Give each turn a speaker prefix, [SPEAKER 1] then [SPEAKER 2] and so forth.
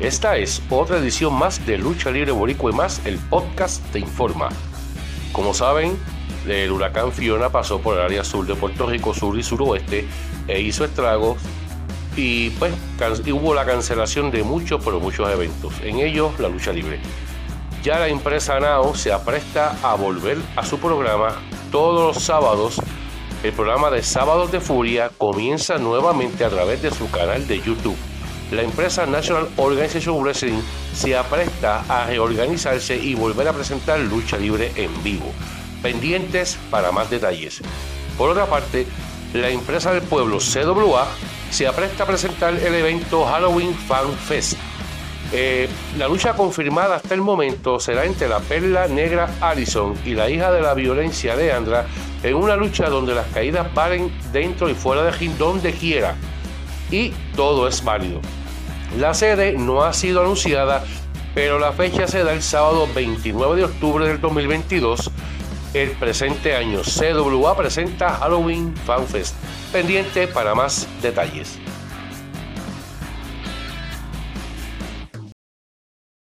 [SPEAKER 1] Esta es otra edición más de Lucha Libre Boricua y más, el podcast te informa. Como saben, el huracán Fiona pasó por el área sur de Puerto Rico, sur y suroeste, e hizo estragos y pues hubo la cancelación de muchos, pero muchos eventos, en ellos la lucha libre. Ya la empresa NAO se apresta a volver a su programa todos los sábados. El programa de Sábados de Furia comienza nuevamente a través de su canal de YouTube la empresa National Organization Wrestling se apresta a reorganizarse y volver a presentar lucha libre en vivo. Pendientes para más detalles. Por otra parte, la empresa del pueblo CWA se apresta a presentar el evento Halloween Fan Fest. Eh, la lucha confirmada hasta el momento será entre la perla negra Allison y la hija de la violencia Leandra en una lucha donde las caídas valen dentro y fuera de ring donde quiera y todo es válido. La sede no ha sido anunciada, pero la fecha se da el sábado 29 de octubre del 2022. El presente año CWA presenta Halloween Fan Fest. Pendiente para más detalles.